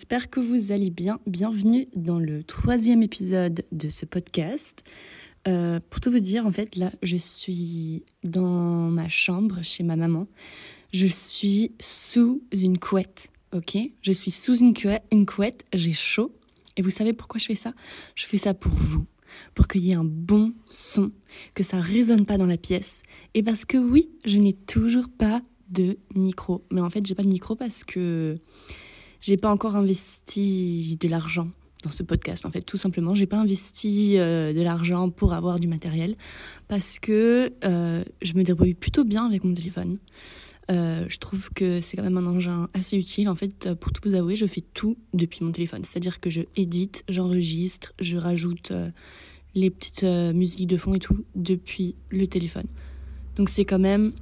j'espère que vous allez bien. Bienvenue dans le troisième épisode de ce podcast. Euh, pour tout vous dire, en fait, là, je suis dans ma chambre chez ma maman. Je suis sous une couette, ok? Je suis sous une couette, une couette, j'ai chaud. Et vous savez pourquoi je fais ça? Je fais ça pour vous, pour qu'il y ait un bon son, que ça résonne pas dans la pièce. Et parce que oui, je n'ai toujours pas de micro. Mais en fait, j'ai pas de micro parce que j'ai pas encore investi de l'argent dans ce podcast. En fait, tout simplement, j'ai pas investi euh, de l'argent pour avoir du matériel parce que euh, je me débrouille plutôt bien avec mon téléphone. Euh, je trouve que c'est quand même un engin assez utile. En fait, pour tout vous avouer, je fais tout depuis mon téléphone. C'est-à-dire que je édite, j'enregistre, je rajoute les petites musiques de fond et tout depuis le téléphone. Donc c'est quand même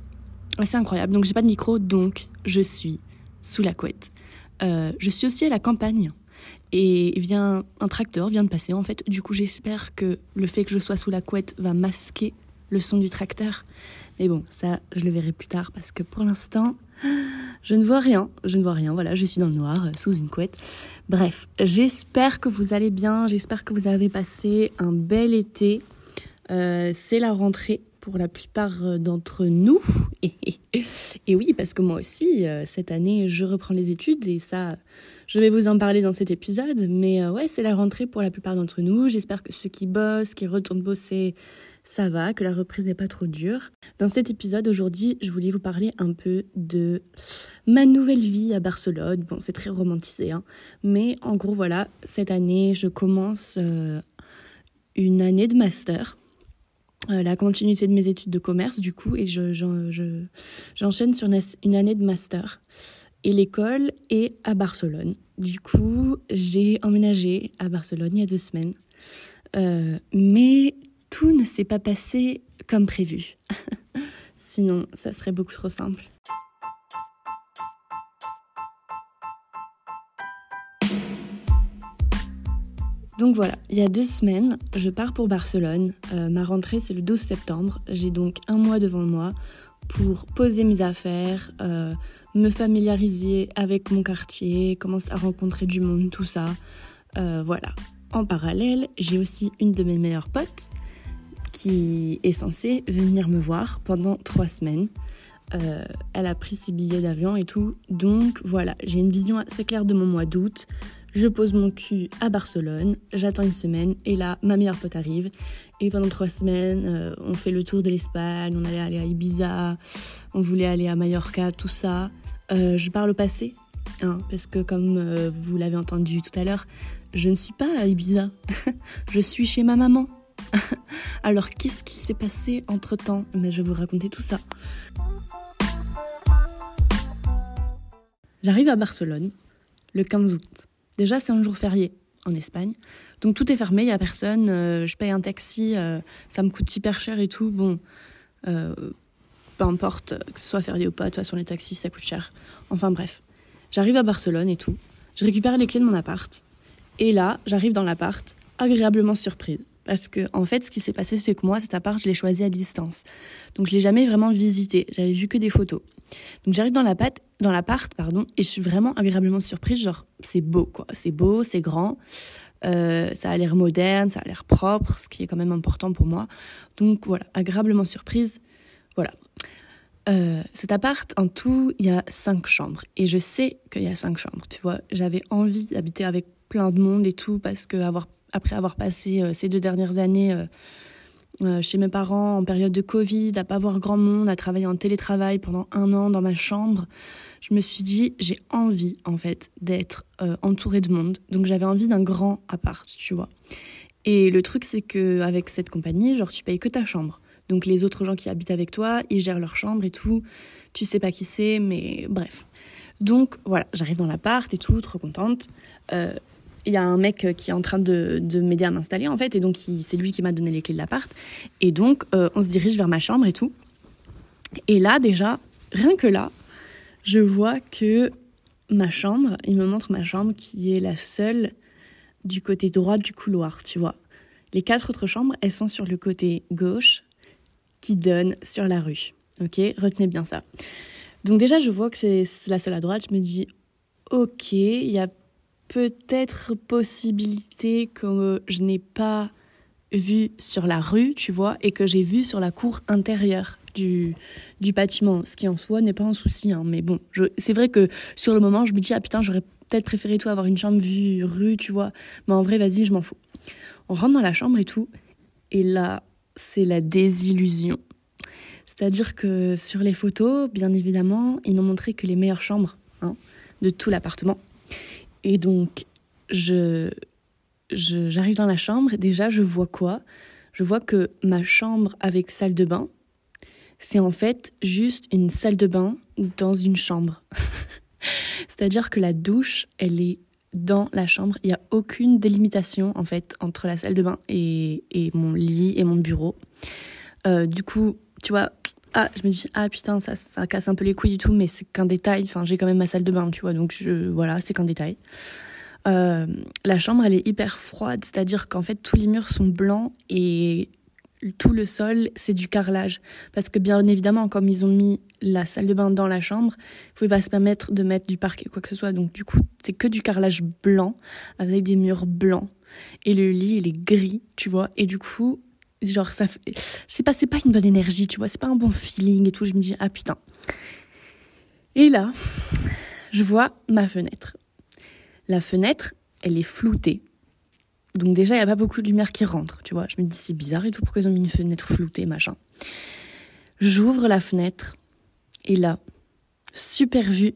c'est incroyable. Donc j'ai pas de micro, donc je suis sous la couette. Euh, je suis aussi à la campagne et vient un tracteur vient de passer en fait. Du coup j'espère que le fait que je sois sous la couette va masquer le son du tracteur. Mais bon, ça je le verrai plus tard parce que pour l'instant je ne vois rien. Je ne vois rien. Voilà, je suis dans le noir euh, sous une couette. Bref, j'espère que vous allez bien. J'espère que vous avez passé un bel été. Euh, c'est la rentrée pour la plupart euh, d'entre nous. Et, oui, parce que moi aussi, euh, cette année, je reprends les études et ça, je vais vous en parler dans cet épisode. Mais euh, ouais, c'est la rentrée pour la plupart d'entre nous. J'espère que ceux qui bossent, qui retournent bosser, ça va, que la reprise n'est pas trop dure. Dans cet épisode, aujourd'hui, je voulais vous parler un peu de ma nouvelle vie à Barcelone. Bon, c'est très romantisé, hein. Mais en gros, voilà, cette année, je commence une année de master la continuité de mes études de commerce, du coup, et j'enchaîne je, sur une année de master. Et l'école est à Barcelone. Du coup, j'ai emménagé à Barcelone il y a deux semaines. Euh, mais tout ne s'est pas passé comme prévu. Sinon, ça serait beaucoup trop simple. Donc voilà, il y a deux semaines, je pars pour Barcelone. Euh, ma rentrée, c'est le 12 septembre. J'ai donc un mois devant moi pour poser mes affaires, euh, me familiariser avec mon quartier, commencer à rencontrer du monde, tout ça. Euh, voilà. En parallèle, j'ai aussi une de mes meilleures potes qui est censée venir me voir pendant trois semaines. elle a pris ses billets d'avion et tout. Donc voilà, j'ai une vision assez claire de mon mois d'août. Je pose mon cul à Barcelone, j'attends une semaine et là, ma meilleure pote arrive. Et pendant trois semaines, euh, on fait le tour de l'Espagne, on allait aller à Ibiza, on voulait aller à Mallorca, tout ça. Euh, je parle au passé, hein, parce que comme euh, vous l'avez entendu tout à l'heure, je ne suis pas à Ibiza, je suis chez ma maman. Alors qu'est-ce qui s'est passé entre-temps? Mais je vais vous raconter tout ça. J'arrive à Barcelone le 15 août. Déjà, c'est un jour férié en Espagne. Donc tout est fermé, il n'y a personne. Euh, je paye un taxi, euh, ça me coûte hyper cher et tout. Bon, euh, peu importe que ce soit férié ou pas, de toute façon, les taxis, ça coûte cher. Enfin bref, j'arrive à Barcelone et tout. Je récupère les clés de mon appart. Et là, j'arrive dans l'appart, agréablement surprise. Parce que, en fait, ce qui s'est passé, c'est que moi, cet appart, je l'ai choisi à distance. Donc, je l'ai jamais vraiment visité. J'avais vu que des photos. Donc, j'arrive dans l'appart, dans l'appart, pardon, et je suis vraiment agréablement surprise. Genre, c'est beau, quoi. C'est beau, c'est grand. Euh, ça a l'air moderne, ça a l'air propre, ce qui est quand même important pour moi. Donc, voilà, agréablement surprise. Voilà. Euh, cet appart, en tout, il y a cinq chambres. Et je sais qu'il y a cinq chambres. Tu vois, j'avais envie d'habiter avec plein de monde et tout parce que avoir après avoir passé euh, ces deux dernières années euh, euh, chez mes parents en période de Covid, à pas voir grand monde, à travailler en télétravail pendant un an dans ma chambre, je me suis dit j'ai envie en fait d'être entourée de monde. Donc j'avais envie d'un grand appart, tu vois. Et le truc c'est que avec cette compagnie, genre tu payes que ta chambre. Donc les autres gens qui habitent avec toi, ils gèrent leur chambre et tout. Tu sais pas qui c'est, mais bref. Donc voilà, j'arrive dans l'appart et tout, trop contente il y a un mec qui est en train de, m'aider à m'installer en fait, et donc c'est lui qui m'a donné les clés de l'appart. Et donc euh, on se dirige vers ma chambre et tout. Et là déjà, rien que là, je vois que ma chambre, il me montre ma chambre qui est la seule du côté droit du couloir, tu vois. Les quatre autres chambres, elles sont sur le côté gauche qui donne sur la rue. Ok, retenez bien ça. Donc déjà, je vois que c'est la seule à droite. Je me dis, ok, il y a peut-être possibilité que je n'ai pas vu sur la rue, tu vois, et que j'ai vu sur la cour intérieure du, du bâtiment, ce qui en soi n'est pas un souci. Hein, mais bon, c'est vrai que sur le moment, je me dis, ah putain, j'aurais peut-être préféré tout avoir une chambre vue rue, tu vois. Mais en vrai, vas-y, je m'en fous. On rentre dans la chambre et tout, et là, c'est la désillusion. C'est-à-dire que sur les photos, bien évidemment, ils n'ont montré que les meilleures chambres hein, de tout l'appartement. Et donc, je, j'arrive dans la chambre déjà, je vois quoi? Je vois que ma chambre avec salle de bain, c'est en fait juste une salle de bain dans une chambre. C'est-à-dire que la douche, elle est dans la chambre. Il n'y a aucune délimitation en fait entre la salle de bain et, et mon lit et mon bureau. Euh, du coup, tu vois, ah, je me dis ah putain ça, ça casse un peu les couilles du tout, mais c'est qu'un détail. Enfin, j'ai quand même ma salle de bain, tu vois, donc je, voilà, c'est qu'un détail. Euh, la chambre, elle est hyper froide, c'est-à-dire qu'en fait tous les murs sont blancs et tout le sol, c'est du carrelage. Parce que bien évidemment, comme ils ont mis la salle de bain dans la chambre, ils pouvaient pas se permettre de mettre du parquet quoi que ce soit. Donc du coup, c'est que du carrelage blanc avec des murs blancs. Et le lit, il est gris, tu vois. Et du coup, genre ça fait... je sais pas, c'est pas une bonne énergie, tu vois. C'est pas un bon feeling et tout. Je me dis, ah putain. Et là, je vois ma fenêtre. La fenêtre, elle est floutée. Donc déjà, il n'y a pas beaucoup de lumière qui rentre, tu vois. Je me dis, c'est bizarre et tout, pourquoi ils ont mis une fenêtre floutée, machin. J'ouvre la fenêtre et là, super vue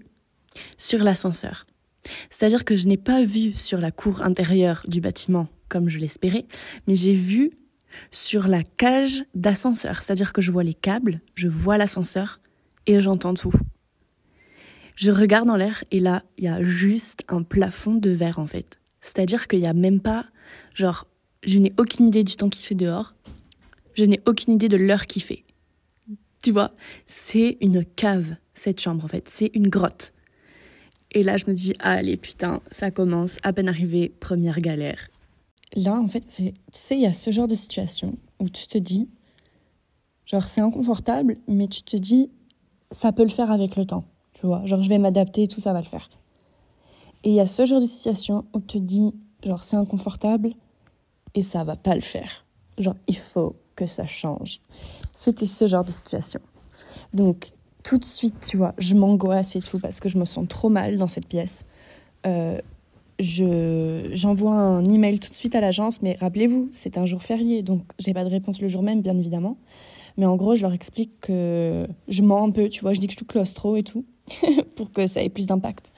sur l'ascenseur. C'est-à-dire que je n'ai pas vu sur la cour intérieure du bâtiment comme je l'espérais, mais j'ai vu sur la cage d'ascenseur. C'est-à-dire que je vois les câbles, je vois l'ascenseur et j'entends tout. Je regarde en l'air et là, il y a juste un plafond de verre en fait. C'est-à-dire qu'il n'y a même pas Genre, je n'ai aucune idée du temps qu'il fait dehors. Je n'ai aucune idée de l'heure qu'il fait. Tu vois, c'est une cave, cette chambre en fait. C'est une grotte. Et là, je me dis, allez, putain, ça commence, à peine arrivé, première galère. Là, en fait, tu sais, il y a ce genre de situation où tu te dis, genre, c'est inconfortable, mais tu te dis, ça peut le faire avec le temps. Tu vois, genre, je vais m'adapter, tout ça va le faire. Et il y a ce genre de situation où tu te dis, Genre, c'est inconfortable et ça va pas le faire. Genre, il faut que ça change. C'était ce genre de situation. Donc, tout de suite, tu vois, je m'angoisse et tout parce que je me sens trop mal dans cette pièce. Euh, je j'envoie un email tout de suite à l'agence, mais rappelez-vous, c'est un jour férié, donc j'ai pas de réponse le jour même, bien évidemment. Mais en gros, je leur explique que je mens un peu, tu vois, je dis que je suis claustro et tout, pour que ça ait plus d'impact.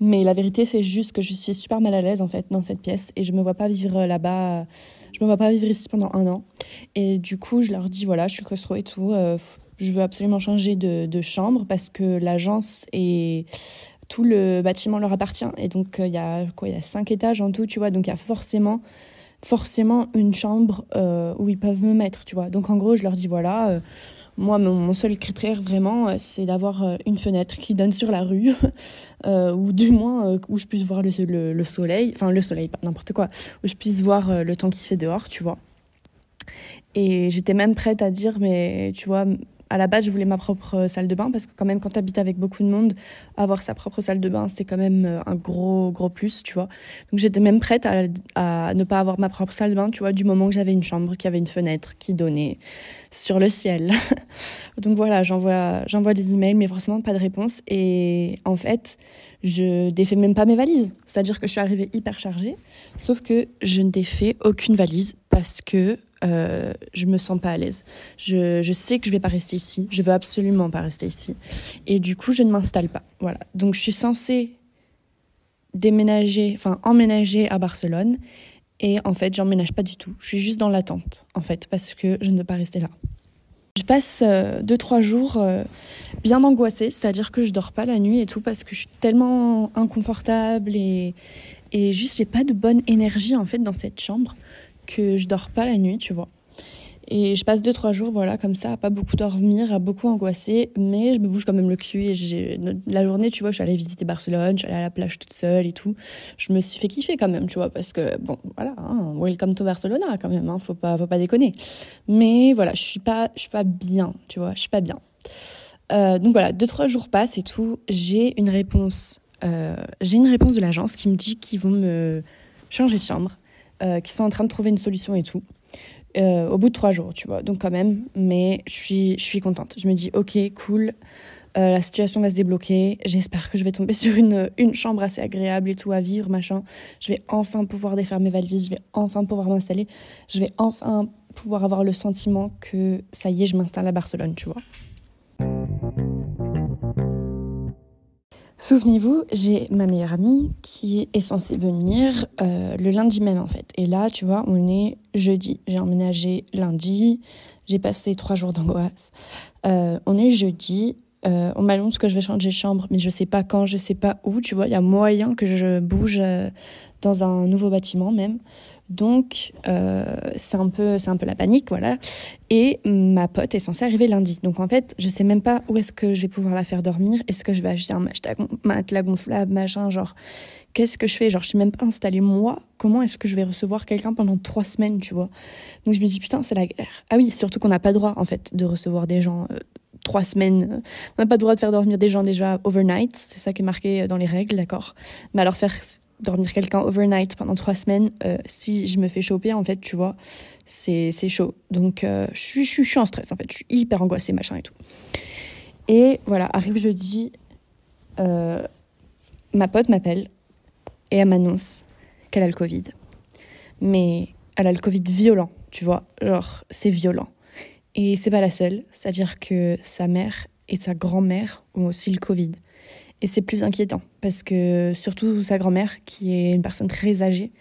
Mais la vérité, c'est juste que je suis super mal à l'aise en fait dans cette pièce et je me vois pas vivre là-bas. Je me vois pas vivre ici pendant un an. Et du coup, je leur dis voilà, je suis claustro et tout. Euh, je veux absolument changer de, chambre parce que l'agence et tout le bâtiment leur appartient. Et donc, euh, il y a y a cinq étages en tout, tu vois. Donc, il y a forcément forcément une chambre euh, où ils peuvent me mettre, tu vois. Donc, en gros, je leur dis voilà moi, mon, seul critère vraiment, euh, c'est d'avoir euh, une fenêtre qui donne sur la rue, euh, ou du moins où je puisse voir le, le, soleil, enfin le soleil, pas n'importe quoi, où je puisse voir le temps qui fait dehors, tu vois. Et j'étais même prête à dire, mais tu vois, à la base, je voulais ma propre salle de bain parce que quand même, quand tu habites avec beaucoup de monde, avoir sa propre salle de bain, c'est quand même euh, un gros, gros plus, tu vois. Donc j'étais même prête à, à, ne pas avoir ma propre salle de bain, tu vois, du moment que j'avais une chambre qui avait une fenêtre qui donnait sur le ciel. Donc voilà, j'envoie, j'envoie des emails, mais forcément pas de réponse. Et en fait, je défais même pas mes valises. C'est-à-dire que je suis arrivée hyper chargée, sauf que je ne défais aucune valise parce que euh, je me sens pas à l'aise. Je, sais que je vais pas rester ici. Je veux absolument pas rester ici. Et du coup, je ne m'installe pas. Voilà. Donc, je suis censée déménager, enfin, emménager à Barcelone. Et en fait, j'emménage pas du tout. Je suis juste dans l'attente, en fait, parce que je ne veux pas rester là. Je passe euh, deux, trois jours euh, bien angoissée, c'est-à-dire que je dors pas la nuit et tout parce que je suis tellement inconfortable et, et juste j'ai pas de bonne énergie en fait dans cette chambre que je dors pas la nuit, tu vois. Et je passe deux, trois jours, voilà, comme ça, à pas beaucoup dormir, à beaucoup angoisser, mais je me bouge quand même le cul. Et j'ai, la journée, tu vois, je suis allée visiter Barcelone, je suis allée à la plage toute seule et tout. Je me suis fait kiffer quand même, tu vois, parce que, bon, voilà, hein, welcome to Barcelona quand même, hein, faut pas, faut pas déconner. Mais voilà, je suis pas, je suis pas bien, tu vois, je suis pas bien. Euh, donc voilà, deux, trois jours passent et tout. J'ai une réponse euh, j'ai une réponse de l'agence qui me dit qu'ils vont me changer de chambre, euh, qu'ils sont en train de trouver une solution et tout. Euh, au bout de trois jours, tu vois. Donc quand même, mais je suis, je suis contente. Je me dis, ok, cool, la situation va se débloquer. J'espère que je vais tomber sur une, une chambre assez agréable et tout à vivre, machin. Je vais enfin pouvoir défaire mes valises, je vais enfin pouvoir m'installer. Je vais enfin pouvoir avoir le sentiment que ça y est, je m'installe à Barcelone, tu vois. Souvenez-vous, j'ai ma meilleure amie qui est censée venir euh, le lundi même en fait. Et là, tu vois, on est jeudi. J'ai emménagé lundi, j'ai passé trois jours d'angoisse. Euh, on est jeudi, euh, on m'annonce que je vais changer de chambre, mais je sais pas quand, je sais pas où, tu vois. Il y a moyen que je bouge dans un nouveau bâtiment même. Donc, euh, c'est un, peu, un peu la panique, voilà. Et ma pote est censée arriver lundi. Donc, en fait, je sais même pas où est-ce que je vais pouvoir la faire dormir. Est-ce que je vais acheter un matelas gonflable, machin, genre, qu'est-ce que je fais? Genre, je suis même pas installée moi. Comment est-ce que je vais recevoir quelqu'un pendant trois semaines, tu vois? Donc, je me dis, putain, c'est la guerre. Ah oui, surtout qu'on n'a pas droit, en fait, de recevoir des gens euh, trois semaines. On n'a pas le droit de faire dormir des gens déjà overnight. C'est ça qui est marqué dans les règles, d'accord? Mais alors, faire dormir quelqu'un overnight pendant trois semaines, euh, si je me fais choper, en fait, tu vois, c'est, chaud. Donc, euh, je, suis, je, suis, en stress, en fait. Je suis hyper angoissée, machin et tout. Et voilà, arrive jeudi, euh, ma pote m'appelle et elle m'annonce qu'elle a le Covid. Mais elle a le Covid violent, tu vois. Genre, c'est violent. Et c'est pas la seule. C'est-à-dire que sa mère et sa grand-mère ont aussi le Covid. Et c'est plus inquiétant parce que surtout sa grand-mère, qui est une personne très âgée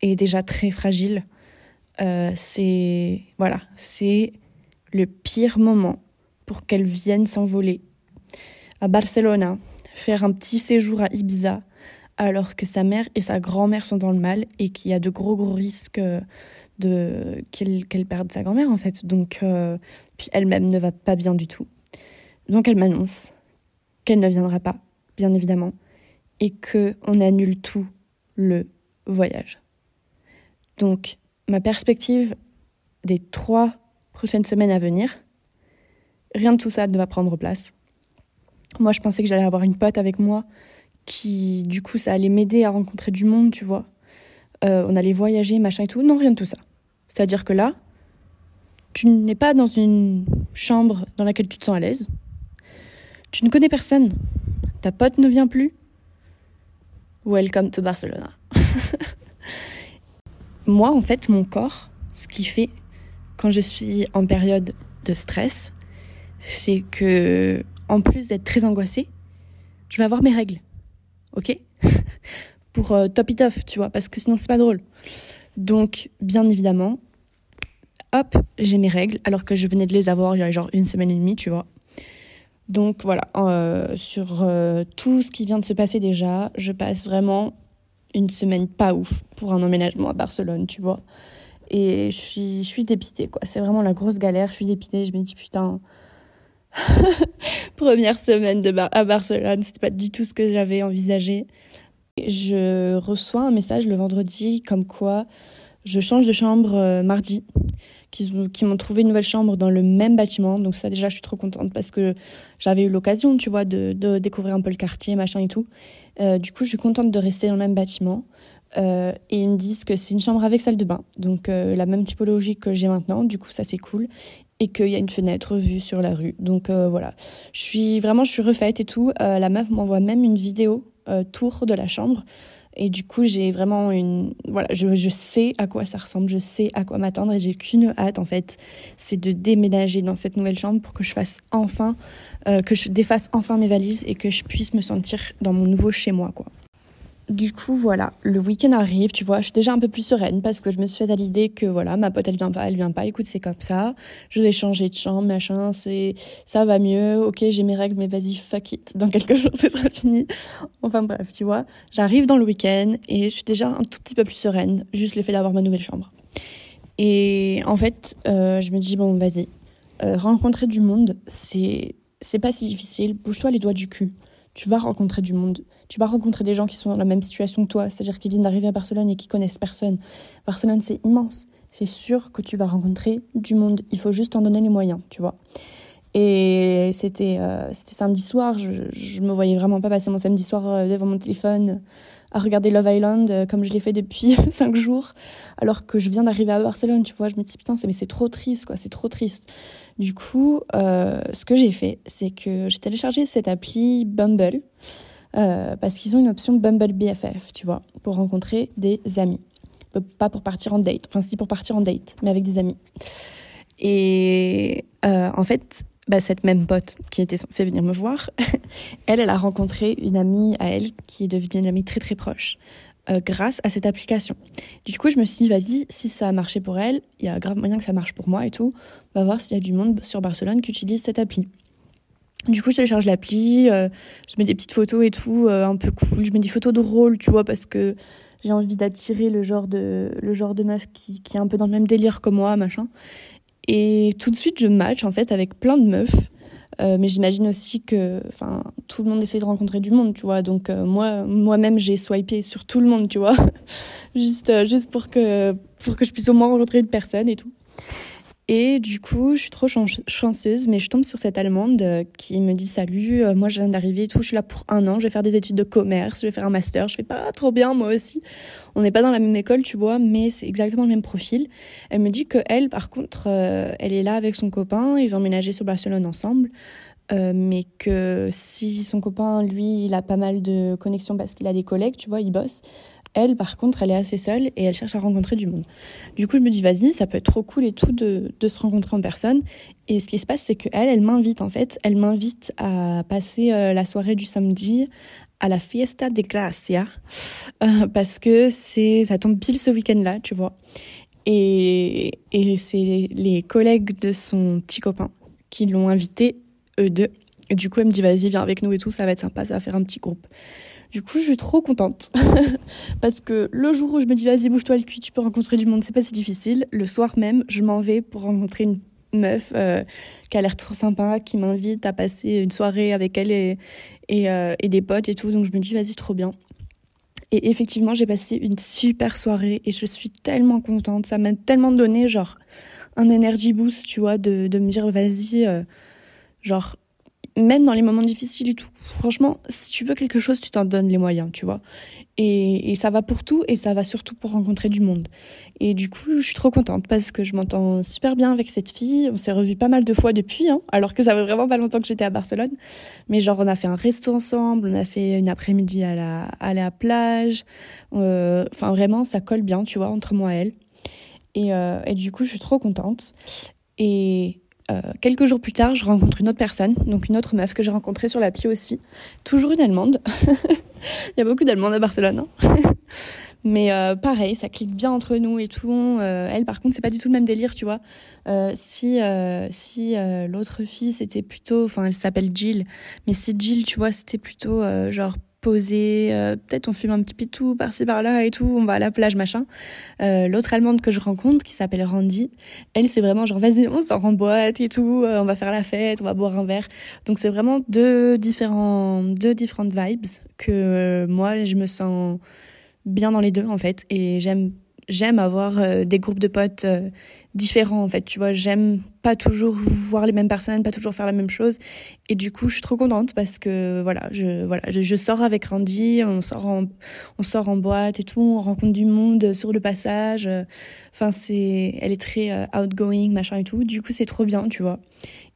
et déjà très fragile, euh, c'est voilà, le pire moment pour qu'elle vienne s'envoler à Barcelona, faire un petit séjour à Ibiza, alors que sa mère et sa grand-mère sont dans le mal et qu'il y a de gros gros risques de qu'elle perde sa grand-mère en fait. Donc euh, elle-même ne va pas bien du tout. Donc elle m'annonce qu'elle ne viendra pas bien évidemment, et que on annule tout le voyage. Donc, ma perspective des trois prochaines semaines à venir, rien de tout ça ne va prendre place. Moi, je pensais que j'allais avoir une pote avec moi qui, du coup, ça allait m'aider à rencontrer du monde, tu vois. Euh, on allait voyager, machin et tout. Non, rien de tout ça. C'est-à-dire que là, tu n'es pas dans une chambre dans laquelle tu te sens à l'aise. Tu ne connais personne ta pote ne vient plus? Welcome to Barcelona. Moi, en fait, mon corps, ce qui fait quand je suis en période de stress, c'est que, en plus d'être très angoissée, je vais avoir mes règles. Ok? Pour euh, top it off, tu vois, parce que sinon c'est pas drôle. Donc, bien évidemment, hop, j'ai mes règles, alors que je venais de les avoir il y a genre une semaine et demie, tu vois. Donc voilà, euh, sur euh, tout ce qui vient de se passer déjà, je passe vraiment une semaine pas ouf pour un emménagement à Barcelone, tu vois. Et je suis, dépitée, quoi. C'est vraiment la grosse galère. Je suis dépitée. Je me dis, putain, première semaine à Barcelone, c'était pas du tout ce que j'avais envisagé. Je reçois un message le vendredi comme quoi je change de chambre euh, mardi qui, m'ont trouvé une nouvelle chambre dans le même bâtiment. Donc ça déjà, je suis trop contente parce que j'avais eu l'occasion, tu vois, de, découvrir un peu le quartier, machin et tout. Euh, du coup, je suis contente de rester dans le même bâtiment. Euh, et ils me disent que c'est une chambre avec salle de bain, donc euh, la même typologie que j'ai maintenant. Du coup, ça c'est cool et qu'il y a une fenêtre vue sur la rue. Donc voilà, je suis vraiment, je suis refaite et tout. la meuf m'envoie même une vidéo tour de la chambre et du coup, j'ai vraiment une. Voilà, je, je, sais à quoi ça ressemble, je sais à quoi m'attendre et j'ai qu'une hâte en fait, c'est de déménager dans cette nouvelle chambre pour que je fasse enfin, euh, que je défasse enfin mes valises et que je puisse me sentir dans mon nouveau chez moi quoi. Du coup, voilà, le week-end arrive, tu vois, je suis déjà un peu plus sereine parce que je me suis fait à l'idée que voilà, ma pote elle vient pas, elle vient pas, écoute, c'est comme ça, je vais changer de chambre, machin, c'est, ça va mieux, ok, j'ai mes règles, mais vas-y, fuck it, dans quelques jours, ce sera fini. Enfin bref, tu vois, j'arrive dans le week-end et je suis déjà un tout petit peu plus sereine, juste le fait d'avoir ma nouvelle chambre. Et en fait, euh, je me dis, bon, vas-y, euh, rencontrer du monde, c'est, c'est pas si difficile, bouge-toi les doigts du cul tu vas rencontrer du monde. Tu vas rencontrer des gens qui sont dans la même situation que toi, c'est-à-dire qui viennent d'arriver à Barcelone et qui connaissent personne. Barcelone, c'est immense. C'est sûr que tu vas rencontrer du monde. Il faut juste en donner les moyens, tu vois. Et c'était c'était samedi soir, je, je me voyais vraiment pas passer mon samedi soir devant mon téléphone à regarder Love Island euh, comme je l'ai fait depuis cinq jours, alors que je viens d'arriver à Barcelone, tu vois. Je me dis, putain, mais c'est trop triste, quoi, c'est trop triste. Du coup, euh, ce que j'ai fait, c'est que j'ai téléchargé cette appli Bumble, euh, parce qu'ils ont une option Bumble BFF, tu vois, pour rencontrer des amis. Pas pour partir en date, enfin si pour partir en date, mais avec des amis. Et en fait, bah, cette même pote qui était censée venir me voir, elle, elle a rencontré une amie à elle qui est devenue une amie très très proche euh, grâce à cette application. Du coup, je me suis dit, vas-y, si ça a marché pour elle, il y a grave moyen que ça marche pour moi et tout. On va voir s'il y a du monde sur Barcelone qui utilise cette appli. Du coup, je télécharge l'appli, euh, je mets des petites photos et tout, euh, un peu cool. Je mets des photos drôles, tu vois, parce que j'ai envie d'attirer le genre de le genre de meuf qui, qui est un peu dans le même délire que moi, machin. Et tout de suite, je match en fait avec plein de meufs. Euh, mais j'imagine aussi que enfin tout le monde essaie de rencontrer du monde tu vois. Donc euh, moi moi-même j'ai swipé sur tout le monde tu vois. Juste euh, juste pour que pour que je puisse au moins rencontrer une personne et tout et du coup, je suis trop chanceuse, mais je tombe sur cette Allemande euh, qui me dit Salut, euh, moi je viens d'arriver et tout, je suis là pour un an, je vais faire des études de commerce, je vais faire un master, je fais pas trop bien moi aussi. On n'est pas dans la même école, tu vois, mais c'est exactement le même profil. Elle me dit que elle, par contre, euh, elle est là avec son copain, ils ont emménagé sur Barcelone ensemble. mais que si son copain, lui, il a pas mal de connexions parce qu'il a des collègues, tu vois, il bosse, elle, par contre, elle est assez seule et elle cherche à rencontrer du monde. Du coup, je me dis, vas-y, ça peut être trop cool et tout de, de se rencontrer en personne. Et ce qui se passe, c'est qu'elle, elle m'invite en fait. Elle m'invite à passer euh, la soirée du samedi à la Fiesta de Gracia euh, parce que c'est ça tombe pile ce week-end-là, tu vois. Et, et c'est les collègues de son petit copain qui l'ont invité, eux deux. Et du coup, elle me dit, vas-y, viens avec nous et tout, ça va être sympa, ça va faire un petit groupe. Du coup, je suis trop contente. Parce que le jour où je me dis, vas-y, bouge-toi le cul, tu peux rencontrer du monde, c'est pas si difficile. Le soir même, je m'en vais pour rencontrer une meuf euh, qui a l'air trop sympa, qui m'invite à passer une soirée avec elle et, euh, et des potes et tout. Donc je me dis, vas-y, trop bien. Et effectivement, j'ai passé une super soirée et je suis tellement contente. Ça m'a tellement donné, genre, un energy boost, tu vois, de, de me dire, vas-y, euh, genre, même dans les moments difficiles et tout. Franchement, si tu veux quelque chose, tu t'en donnes les moyens, tu vois. Et, ça va pour tout et ça va surtout pour rencontrer du monde. Et du coup, je suis trop contente parce que je m'entends super bien avec cette fille. On s'est revus pas mal de fois depuis, hein, alors que ça fait vraiment pas longtemps que j'étais à Barcelone. Mais genre, on a fait un resto ensemble, on a fait une après-midi à la, à la plage. Euh, enfin, vraiment, ça colle bien, tu vois, entre moi et elle. Et, euh, et du coup, je suis trop contente. Et, euh, quelques jours plus tard, je rencontre une autre personne, donc une autre meuf que j'ai rencontrée sur l'appli aussi. Toujours une Allemande. Il y a beaucoup d'Allemandes à Barcelone. Hein Mais euh, pareil, ça clique bien entre nous et tout. Euh, elle, par contre, c'est pas du tout le même délire, tu vois. si si l'autre fille, c'était plutôt... Enfin, elle s'appelle Jill. Mais si Jill, tu vois, c'était plutôt genre euh, peut-être on fume un petit pitou par-ci par-là et tout, on va à la plage, machin. Euh, l'autre allemande que je rencontre, qui s'appelle Randy, elle c'est vraiment genre vas-y, on sort en boîte et tout, euh, on va faire la fête, on va boire un verre. Donc c'est vraiment deux différents, deux différentes vibes que moi je me sens bien dans les deux en fait et j'aime j'aime avoir euh, des groupes de potes euh, différents en fait tu vois. J'aime pas toujours voir les mêmes personnes pas toujours faire la même chose. Et du coup je suis trop contente parce que voilà je voilà je, sors avec Randy on sort en on sort en boîte et tout on rencontre du monde sur le passage. Enfin c'est elle est très euh, outgoing machin et tout. Du coup c'est trop bien tu vois.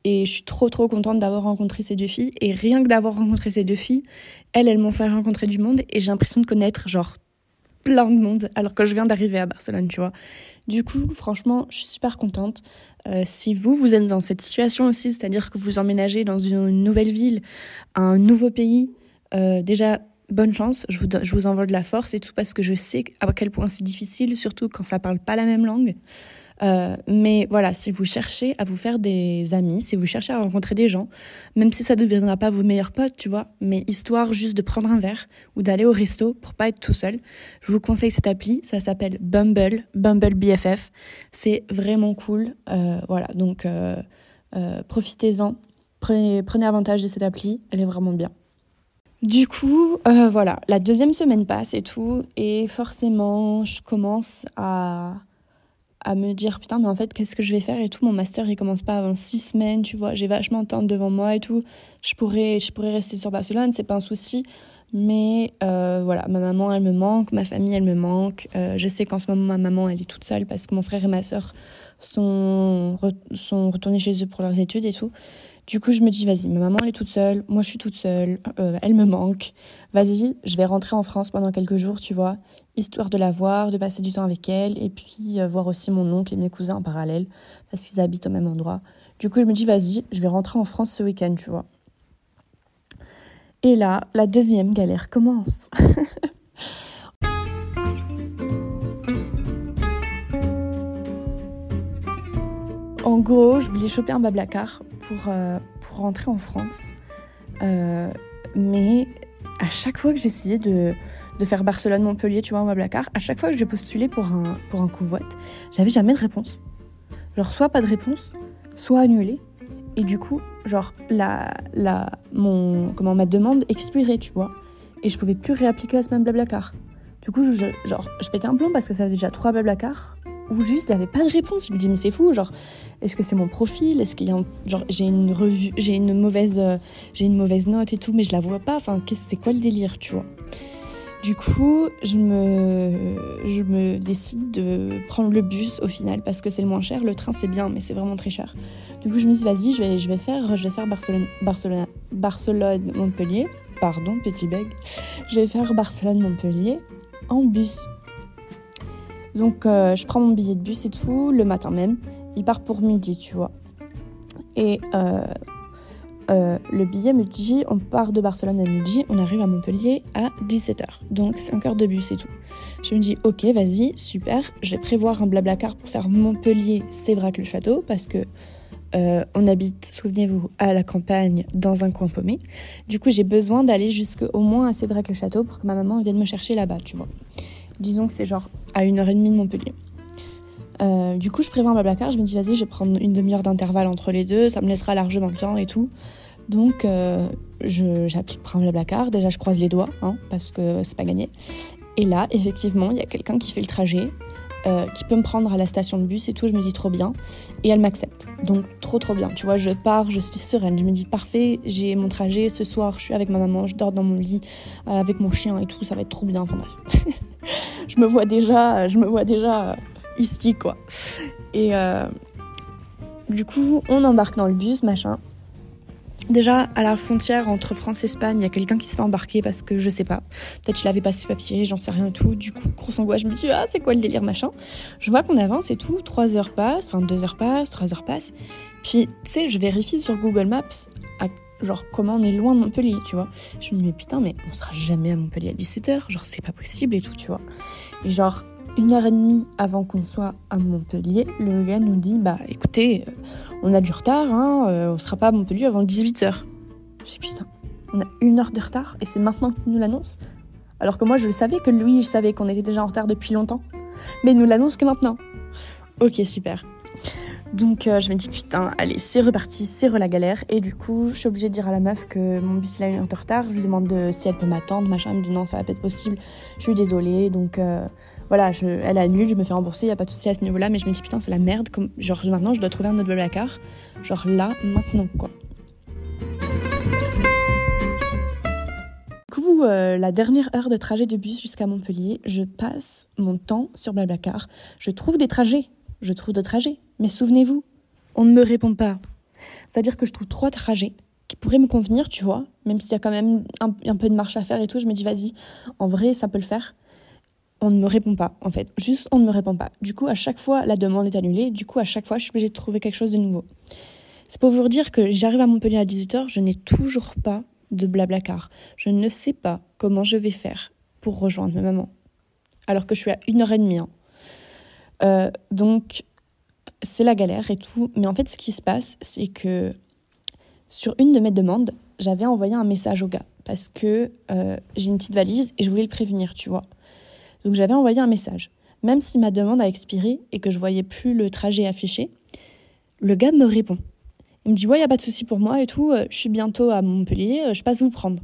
Et je suis trop trop contente d'avoir rencontré ces deux filles. Et rien que d'avoir rencontré ces deux filles elles elles m'ont fait rencontrer du monde et j'ai l'impression de connaître genre plein de monde alors que je viens d'arriver à Barcelone, tu vois. Du coup, franchement, je suis super contente. Euh, si vous, vous êtes dans cette situation aussi, c'est-à-dire que vous emménagez dans une nouvelle ville, un nouveau pays, euh, déjà, bonne chance. Je vous, je vous envoie de la force et tout parce que je sais à quel point c'est difficile, surtout quand ça parle pas la même langue. Euh, mais voilà, si vous cherchez à vous faire des amis, si vous cherchez à rencontrer des gens, même si ça ne deviendra pas vos meilleurs potes, tu vois, mais histoire juste de prendre un verre ou d'aller au resto pour pas être tout seul, je vous conseille cette appli. Ça s'appelle Bumble, Bumble BFF. C'est vraiment cool. Euh, voilà, donc euh, euh, profitez-en. Prenez, prenez avantage de cette appli. Elle est vraiment bien. Du coup, euh, voilà, la deuxième semaine passe et tout, et forcément, je commence à à me dire putain mais en fait qu'est-ce que je vais faire et tout. Mon master il commence pas avant six semaines tu vois. J'ai vachement de temps devant moi et tout. Je pourrais je pourrais rester sur Barcelone c'est pas un souci. Mais euh, voilà ma maman elle me manque ma famille elle me manque. Euh, je sais qu'en ce moment ma maman elle est toute seule parce que mon frère et ma sœur sont sont retournés chez eux pour leurs études et tout du coup, je me dis, vas-y, ma maman, elle est toute seule, moi, je suis toute seule, euh, elle me manque. Vas-y, je vais rentrer en France pendant quelques jours, tu vois, histoire de la voir, de passer du temps avec elle, et puis euh, voir aussi mon oncle et mes cousins en parallèle, parce qu'ils habitent au même endroit. Du coup, je me dis, vas-y, je vais rentrer en France ce week-end, tu vois. Et là, la deuxième galère commence. en gros, je voulais choper un bablacar pour, euh, pour rentrer en France. Euh, mais à chaque fois que j'essayais de, de faire Barcelone-Montpellier, tu vois, en Blablacar, à chaque fois que je postulais pour un, pour un j'avais jamais de réponse. Genre, soit pas de réponse, soit annulé. Et du coup, genre, la, la, mon, comment, ma demande expirait, tu vois. Et je pouvais plus réappliquer à ce même Blablacar. Du coup, je, genre, je pétais un plomb parce que ça faisait déjà trois Blablacar ou juste il n'y avait pas de réponse. Je me dis mais c'est fou, genre est-ce que c'est mon profil? Est-ce qu'il y a genre j'ai une revue, j'ai une mauvaise euh, j'ai une mauvaise note et tout, mais je la vois pas. Enfin c'est quoi le délire, tu vois? Du coup je me je me décide de prendre le bus au final parce que c'est le moins cher. Le train c'est bien, mais c'est vraiment très cher. Du coup je me dis vas-y je vais je vais faire je vais faire Barcelone Barcelone Barcelone Montpellier. Pardon petit bug. Je vais faire Barcelone Montpellier en bus donc euh, je prends mon billet de bus et tout, le matin même. Il part pour midi, tu vois. Et euh, euh, le billet me dit, on part de Barcelone à midi, on arrive à Montpellier à 17h. Donc 5 heures de bus et tout. Je me dis, ok, vas-y, super. Je vais prévoir un blablacar pour faire Montpellier-Sévrac-le-Château parce que on habite, souvenez-vous, à la campagne, dans un coin paumé. Du coup, j'ai besoin d'aller jusqu'au moins à Sévrac-le-Château pour que ma maman vienne me chercher là-bas, tu vois. Disons que c'est genre à une heure et demie de Montpellier. Euh, du coup, je prévois un blablacar. Je me dis, vas-y, je vais prendre une demi-heure d'intervalle entre les deux. Ça me laissera largement le temps et tout. Donc, euh, j'applique un blablacar. Déjà, je croise les doigts, hein, parce que c'est pas gagné. Et là, effectivement, il y a quelqu'un qui fait le trajet, euh, qui peut me prendre à la station de bus et tout. Je me dis, trop bien. Et elle m'accepte. Donc, trop, trop bien. Tu vois, je pars, je suis sereine. Je me dis, parfait, j'ai mon trajet. Ce soir, je suis avec ma maman, je dors dans mon lit avec mon chien et tout. Ça va être trop bien. Enfin, bref. je me vois déjà, je me vois déjà ici, quoi. Et euh, du coup, on embarque dans le bus, machin. Déjà, à la frontière entre France et Espagne, il y a quelqu'un qui se fait embarquer parce que je sais pas. Peut-être je l'avais pas ses papiers, j'en sais rien et tout. Du coup, grosse angoisse, je me dis, ah, c'est quoi le délire, machin. Je vois qu'on avance et tout. Trois heures passent, enfin deux heures passent, trois heures passent. Puis, tu sais, je vérifie sur Google Maps genre comment on est loin de Montpellier, tu vois. Je me dis mais putain mais on sera jamais à Montpellier à 17h, genre c'est pas possible et tout, tu vois. Et genre une heure et demie avant qu'on soit à Montpellier, le gars nous dit bah écoutez, euh, on a du retard, hein, euh, on sera pas à Montpellier avant 18h. Je dis putain, on a une heure de retard et c'est maintenant qu'il nous l'annonce. Alors que moi je le savais que lui, je savais qu'on était déjà en retard depuis longtemps. Mais il nous l'annonce que maintenant. Ok, super. Donc euh, je me dis putain, allez, c'est reparti, c'est re la galère. Et du coup, je suis obligée de dire à la meuf que mon bus il a une heure de retard. Je lui demande si elle peut m'attendre, machin. Elle me dit non, ça va pas être possible. Je suis désolée. Donc voilà, je, elle annule, je me fais rembourser, y a pas de souci à ce niveau-là. Mais je me dis putain, c'est la merde. Comme, genre maintenant, je dois trouver un autre blablacar. Genre là, maintenant, quoi. Du coup, euh, la dernière heure de trajet de bus jusqu'à Montpellier, je passe mon temps sur Blablacar. Je trouve des trajets je trouve des trajets. Mais souvenez-vous, on ne me répond pas. C'est-à-dire que je trouve trois trajets qui pourraient me convenir, tu vois, même s'il y a quand même un, peu de marche à faire et tout, je me dis vas-y, en vrai, ça peut le faire. On ne me répond pas, en fait. Juste, on ne me répond pas. Du coup, à chaque fois, la demande est annulée. Du coup, à chaque fois, je suis obligée de trouver quelque chose de nouveau. C'est pour vous dire que j'arrive à Montpellier à 18h, je n'ai toujours pas de blabla car. Je ne sais pas comment je vais faire pour rejoindre ma maman. Alors que je suis à une heure et demie. Hein. Euh, donc, c'est la galère et tout. Mais en fait, ce qui se passe, c'est que sur une de mes demandes, j'avais envoyé un message au gars parce que euh, j'ai une petite valise et je voulais le prévenir, tu vois. Donc, j'avais envoyé un message. Même si ma demande a expiré et que je voyais plus le trajet affiché, le gars me répond. Il me dit Ouais, y a pas de souci pour moi et tout. Euh, je suis bientôt à Montpellier, je passe vous prendre.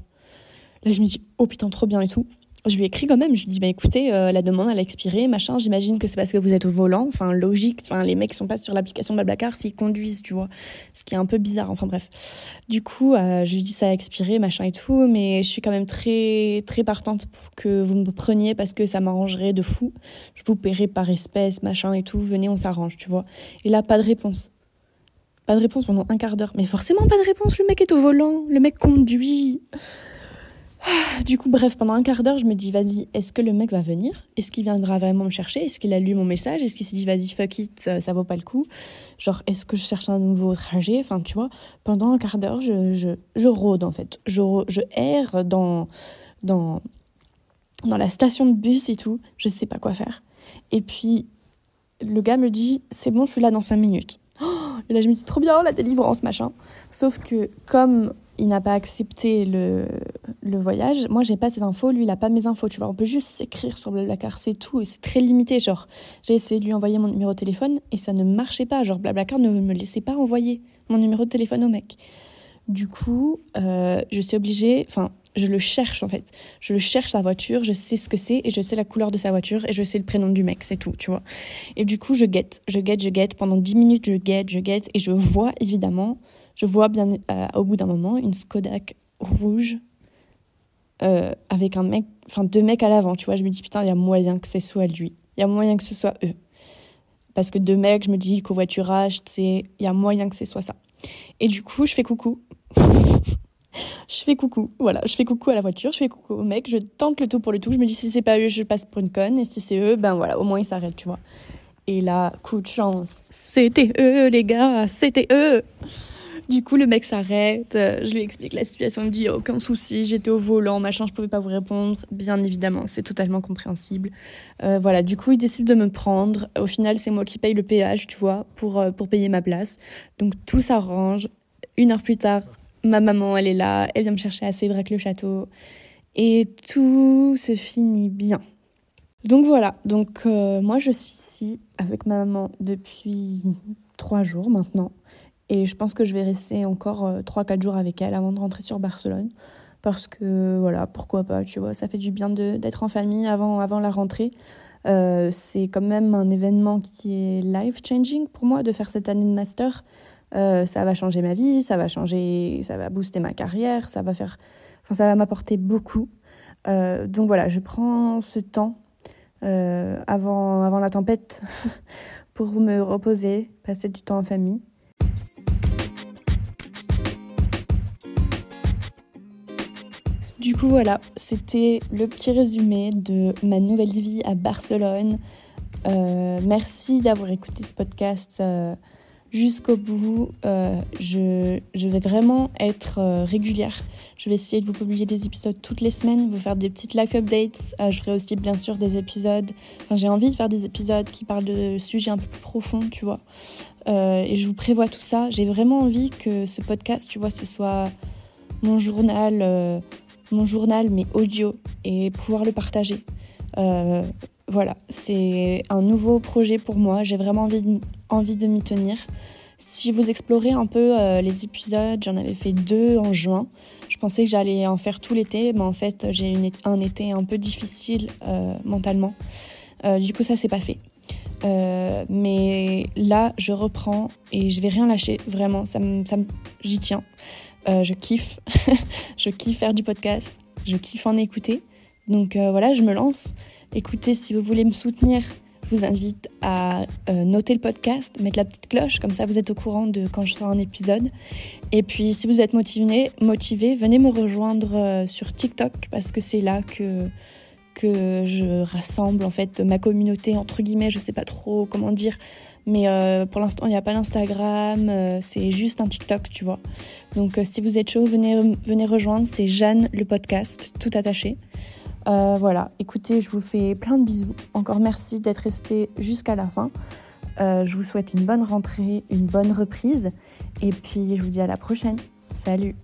Là, je me dis Oh putain, trop bien et tout. Je lui écris quand même, je lui dis bah écoutez, euh, la demande elle a expiré, machin, j'imagine que c'est parce que vous êtes au volant, enfin logique, enfin les mecs sont pas sur l'application Blablacar s'ils conduisent, tu vois. Ce qui est un peu bizarre, enfin bref. Du coup, euh, je lui dis ça a expiré, machin et tout, mais je suis quand même très très partante pour que vous me preniez parce que ça m'arrangerait de fou. Je vous paierai par espèce, machin et tout, venez, on s'arrange, tu vois. Et là pas de réponse. Pas de réponse pendant un quart d'heure. Mais forcément pas de réponse, le mec est au volant, le mec conduit. Du coup, bref, pendant un quart d'heure, je me dis, vas-y, est-ce que le mec va venir? Est-ce qu'il viendra vraiment me chercher? Est-ce qu'il a lu mon message? Est-ce qu'il s'est dit, vas-y, fuck it, ça, vaut pas le coup? Genre, est-ce que je cherche un nouveau trajet? Enfin, tu vois, pendant un quart d'heure, je, je, je, rôde, en fait. Je, je erre dans, dans, dans la station de bus et tout. Je sais pas quoi faire. Et puis, le gars me dit, c'est bon, je suis là dans cinq minutes. Oh, et là, je me dis, trop bien, la délivrance, machin. Sauf que, comme il n'a pas accepté le, le voyage. Moi, j'ai pas ses infos, lui, il a pas mes infos, tu vois. On peut juste s'écrire sur Blablacar, c'est tout, et c'est très limité. Genre, j'ai essayé de lui envoyer mon numéro de téléphone et ça ne marchait pas. Genre, Blablacar ne me laissait pas envoyer mon numéro de téléphone au mec. Du coup, euh, je suis obligée, enfin, je le cherche en fait. Je le cherche sa voiture, je sais ce que c'est et je sais la couleur de sa voiture et je sais le prénom du mec, c'est tout, tu vois. Et du coup, je guette, je guette, je guette. Pendant 10 minutes, je guette, je guette et je vois évidemment je vois bien euh, au bout d'un moment une Skodak rouge euh, avec un mec, enfin deux mecs à l'avant, tu vois. Je me dis putain, il y a moyen que ce soit lui. Il y a moyen que ce soit eux. Parce que deux mecs, je me dis covoiturage, c'est il y a moyen que ce soit ça. Et du coup, je fais coucou. je fais coucou, voilà, je fais coucou à la voiture, je fais coucou au mec, je tente le tout pour le tout, je me dis si c'est pas eux, je passe pour une conne, et si c'est eux, ben voilà, au moins ils s'arrêtent, tu vois. Et là, coup de chance, c'était eux les gars, c'était eux du coup, le mec s'arrête, euh, je lui explique la situation, il me dit aucun souci, j'étais au volant, machin, je pouvais pas vous répondre. Bien évidemment, c'est totalement compréhensible. Euh, voilà, du coup, il décide de me prendre. Au final, c'est moi qui paye le péage, tu vois, pour, euh, pour payer ma place. Donc tout s'arrange. Une heure plus tard, ma maman, elle est là, elle vient me chercher à Cédrac-le-Château. Et tout se finit bien. Donc voilà, donc moi je suis ici avec ma maman depuis trois jours maintenant. Et je pense que je vais rester encore 3-4 euh, jours avec elle avant de rentrer sur Barcelone. Parce que, voilà, pourquoi pas, tu vois, ça fait du bien d'être en famille avant, avant la rentrée. Euh, c'est quand même un événement qui est life-changing pour moi de faire cette année de master. Euh, ça va changer ma vie, ça va changer, ça va booster ma carrière, ça va faire, enfin, ça va m'apporter beaucoup. donc voilà, je prends ce temps avant, avant la tempête pour me reposer, passer du temps en famille. Du coup voilà, c'était le petit résumé de ma nouvelle vie à Barcelone. Euh, merci d'avoir écouté ce podcast euh, jusqu'au bout. Euh, je, vais vraiment être régulière. Je vais essayer de vous publier des épisodes toutes les semaines, vous faire des petites life updates. je ferai aussi bien sûr des épisodes. Enfin, j'ai envie de faire des épisodes qui parlent de sujets un peu plus profonds, tu vois. et je vous prévois tout ça. J'ai vraiment envie que ce podcast, tu vois, ce soit mon journal mon journal, mais audio, et pouvoir le partager. Euh, voilà, c'est un nouveau projet pour moi. J'ai vraiment envie, envie de m'y tenir. Si vous explorez un peu euh, les épisodes, j'en avais fait deux en juin. Je pensais que j'allais en faire tout l'été, mais en fait, j'ai un été un peu difficile euh, mentalement. du coup, ça, c'est pas fait. mais là, je reprends et je vais rien lâcher, vraiment. Ça, ça j'y tiens. Euh, je kiffe. je kiffe faire du podcast. Je kiffe en écouter. Donc euh, voilà, je me lance. Écoutez, si vous voulez me soutenir, je vous invite à euh, noter le podcast, mettre la petite cloche, comme ça vous êtes au courant de quand je sors un épisode. Et puis si vous êtes motivé, motivé venez me rejoindre sur TikTok parce que c'est là que que je rassemble en fait ma communauté entre guillemets, je sais pas trop comment dire, mais euh, pour l'instant, il n'y a pas l'Instagram, euh, c'est juste un TikTok, tu vois. Donc euh, si vous êtes chaud, venez, venez rejoindre, c'est Jeanne le podcast, tout attaché. voilà, écoutez, je vous fais plein de bisous. Encore merci d'être resté jusqu'à la fin. je vous souhaite une bonne rentrée, une bonne reprise. Et puis je vous dis à la prochaine. Salut